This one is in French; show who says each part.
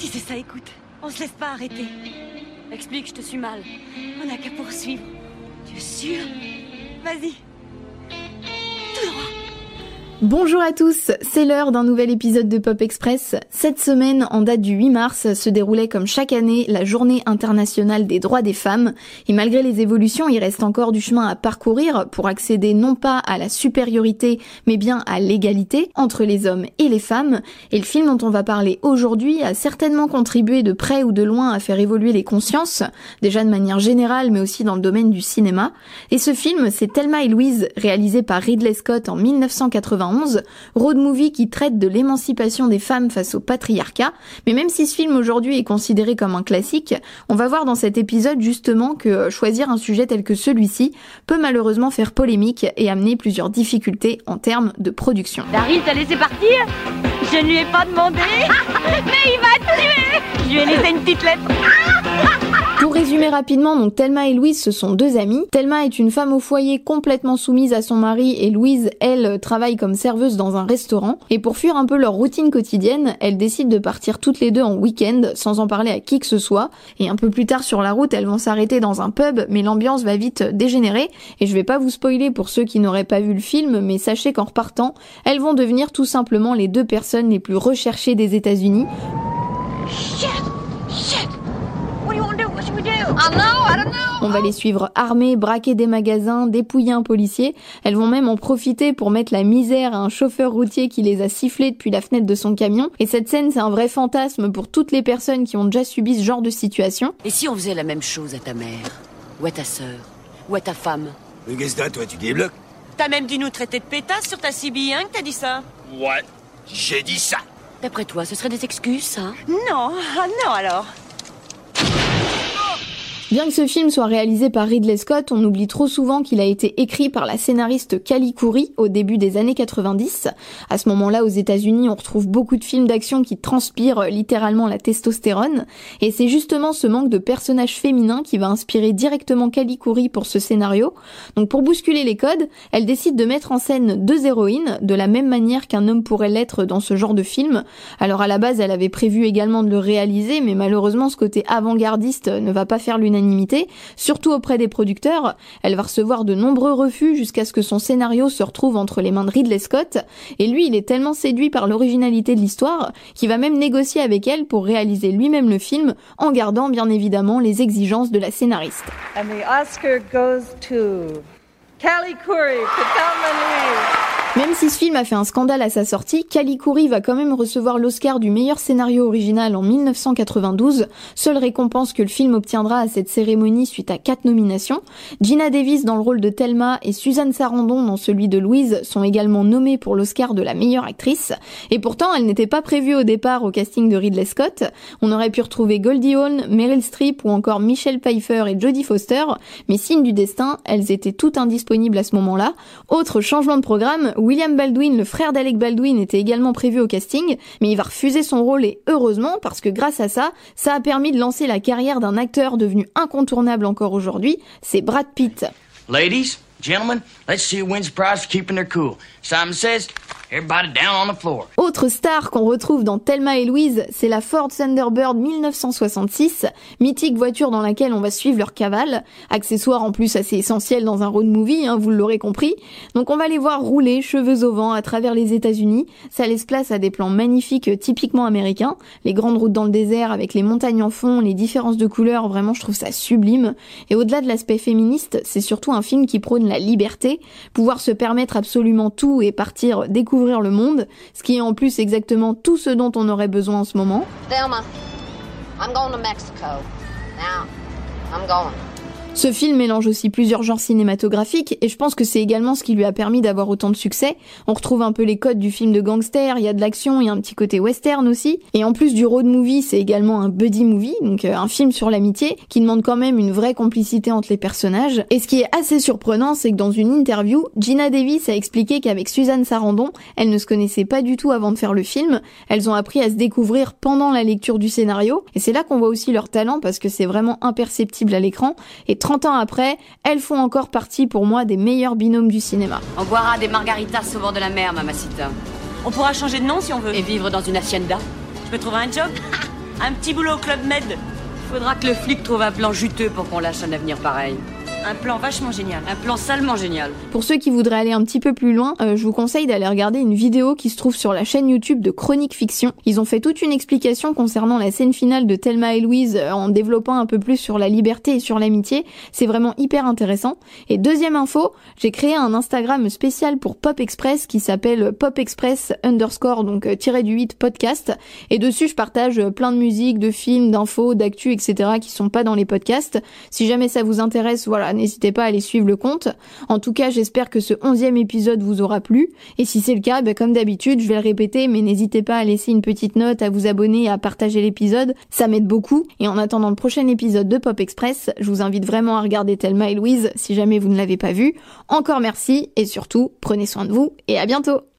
Speaker 1: Si c'est ça, écoute, on se laisse pas arrêter. Explique, je te suis mal. On n'a qu'à poursuivre. Tu es sûr? Vas-y. Tout droit.
Speaker 2: Bonjour à tous, c'est l'heure d'un nouvel épisode de Pop Express. Cette semaine, en date du 8 mars, se déroulait comme chaque année la journée internationale des droits des femmes. Et malgré les évolutions, il reste encore du chemin à parcourir pour accéder non pas à la supériorité, mais bien à l'égalité entre les hommes et les femmes. Et le film dont on va parler aujourd'hui a certainement contribué de près ou de loin à faire évoluer les consciences, déjà de manière générale, mais aussi dans le domaine du cinéma. Et ce film, c'est Thelma et Louise, réalisé par Ridley Scott en 1980 road movie qui traite de l'émancipation des femmes face au patriarcat. Mais même si ce film aujourd'hui est considéré comme un classique, on va voir dans cet épisode justement que choisir un sujet tel que celui-ci peut malheureusement faire polémique et amener plusieurs difficultés en termes de production.
Speaker 1: Daryl t'a laissé partir? Je ne lui ai pas demandé Mais il m'a tué Je lui ai laissé une petite lettre
Speaker 2: pour résumer rapidement, donc Thelma et Louise, ce sont deux amies. Thelma est une femme au foyer complètement soumise à son mari et Louise, elle, travaille comme serveuse dans un restaurant. Et pour fuir un peu leur routine quotidienne, elles décident de partir toutes les deux en week-end sans en parler à qui que ce soit. Et un peu plus tard sur la route, elles vont s'arrêter dans un pub, mais l'ambiance va vite dégénérer. Et je vais pas vous spoiler pour ceux qui n'auraient pas vu le film, mais sachez qu'en repartant, elles vont devenir tout simplement les deux personnes les plus recherchées des États-Unis. On va les suivre armés, braquer des magasins, dépouiller un policier. Elles vont même en profiter pour mettre la misère à un chauffeur routier qui les a sifflés depuis la fenêtre de son camion. Et cette scène, c'est un vrai fantasme pour toutes les personnes qui ont déjà subi ce genre de situation.
Speaker 3: Et si on faisait la même chose à ta mère Ou à ta sœur Ou à ta femme?
Speaker 4: Mais qu'est-ce que toi, tu débloques
Speaker 1: T'as même dû nous traiter de pétasse sur ta CB1 que t'as dit ça?
Speaker 4: Ouais, j'ai dit ça.
Speaker 3: D'après toi, ce serait des excuses, ça?
Speaker 1: Non, ah non alors.
Speaker 2: Bien que ce film soit réalisé par Ridley Scott, on oublie trop souvent qu'il a été écrit par la scénariste Kali Khoury au début des années 90. À ce moment-là, aux États-Unis, on retrouve beaucoup de films d'action qui transpirent littéralement la testostérone, et c'est justement ce manque de personnages féminins qui va inspirer directement Kali Khoury pour ce scénario. Donc pour bousculer les codes, elle décide de mettre en scène deux héroïnes, de la même manière qu'un homme pourrait l'être dans ce genre de film. Alors à la base, elle avait prévu également de le réaliser, mais malheureusement, ce côté avant-gardiste ne va pas faire l'unanimité surtout auprès des producteurs. Elle va recevoir de nombreux refus jusqu'à ce que son scénario se retrouve entre les mains de Ridley Scott. Et lui, il est tellement séduit par l'originalité de l'histoire qu'il va même négocier avec elle pour réaliser lui-même le film en gardant bien évidemment les exigences de la scénariste.
Speaker 5: Callie
Speaker 2: même si ce film a fait un scandale à sa sortie, Kali va quand même recevoir l'Oscar du meilleur scénario original en 1992, seule récompense que le film obtiendra à cette cérémonie suite à quatre nominations. Gina Davis dans le rôle de Thelma et Suzanne Sarandon dans celui de Louise sont également nommées pour l'Oscar de la meilleure actrice. Et pourtant, elles n'étaient pas prévues au départ au casting de Ridley Scott. On aurait pu retrouver Goldie Hawn, Meryl Streep ou encore Michelle Pfeiffer et Jodie Foster, mais signe du destin, elles étaient toutes indisponibles à ce moment-là. Autre changement de programme, William Baldwin, le frère d'Alec Baldwin, était également prévu au casting, mais il va refuser son rôle et heureusement parce que grâce à ça, ça a permis de lancer la carrière d'un acteur devenu incontournable encore aujourd'hui, c'est Brad Pitt.
Speaker 6: Ladies, gentlemen, let's see keeping cool. Simon says, Everybody down on the floor.
Speaker 2: Autre star qu'on retrouve dans Thelma et Louise, c'est la Ford Thunderbird 1966, mythique voiture dans laquelle on va suivre leur cavale, accessoire en plus assez essentiel dans un road movie, hein, vous l'aurez compris. Donc on va les voir rouler, cheveux au vent, à travers les États-Unis. Ça laisse place à des plans magnifiques typiquement américains, les grandes routes dans le désert avec les montagnes en fond, les différences de couleurs, vraiment je trouve ça sublime. Et au-delà de l'aspect féministe, c'est surtout un film qui prône la liberté, pouvoir se permettre absolument tout et partir découvrir le monde, ce qui est en plus exactement tout ce dont on aurait besoin en ce moment. I'm going to Mexico. Now, I'm going. Ce film mélange aussi plusieurs genres cinématographiques et je pense que c'est également ce qui lui a permis d'avoir autant de succès. On retrouve un peu les codes du film de gangster, il y a de l'action, il y a un petit côté western aussi. Et en plus du road movie, c'est également un buddy movie, donc euh, un film sur l'amitié qui demande quand même une vraie complicité entre les personnages. Et ce qui est assez surprenant, c'est que dans une interview, Gina Davis a expliqué qu'avec Suzanne Sarandon, elles ne se connaissaient pas du tout avant de faire le film. Elles ont appris à se découvrir pendant la lecture du scénario. Et c'est là qu'on voit aussi leur talent parce que c'est vraiment imperceptible à l'écran. Et 30 ans après, elles font encore partie pour moi des meilleurs binômes du cinéma.
Speaker 3: On boira des margaritas au bord de la mer, mamacita.
Speaker 1: On pourra changer de nom si on veut.
Speaker 3: Et vivre dans une hacienda.
Speaker 1: Je peux trouver un job? Un petit boulot au Club Med. Faudra que le flic trouve un plan juteux pour qu'on lâche un avenir pareil. Un plan vachement génial. Un plan salement génial.
Speaker 2: Pour ceux qui voudraient aller un petit peu plus loin, euh, je vous conseille d'aller regarder une vidéo qui se trouve sur la chaîne YouTube de Chronique Fiction. Ils ont fait toute une explication concernant la scène finale de Thelma et Louise euh, en développant un peu plus sur la liberté et sur l'amitié. C'est vraiment hyper intéressant. Et deuxième info, j'ai créé un Instagram spécial pour Pop Express qui s'appelle Pop Express underscore donc euh, tiré du 8 podcast. Et dessus, je partage plein de musique, de films, d'infos, d'actu, etc. qui sont pas dans les podcasts. Si jamais ça vous intéresse, voilà, n'hésitez pas à aller suivre le compte. En tout cas, j'espère que ce onzième épisode vous aura plu. Et si c'est le cas, ben, comme d'habitude, je vais le répéter, mais n'hésitez pas à laisser une petite note, à vous abonner, à partager l'épisode. Ça m'aide beaucoup. Et en attendant le prochain épisode de Pop Express, je vous invite vraiment à regarder Thelma et Louise si jamais vous ne l'avez pas vu. Encore merci et surtout, prenez soin de vous et à bientôt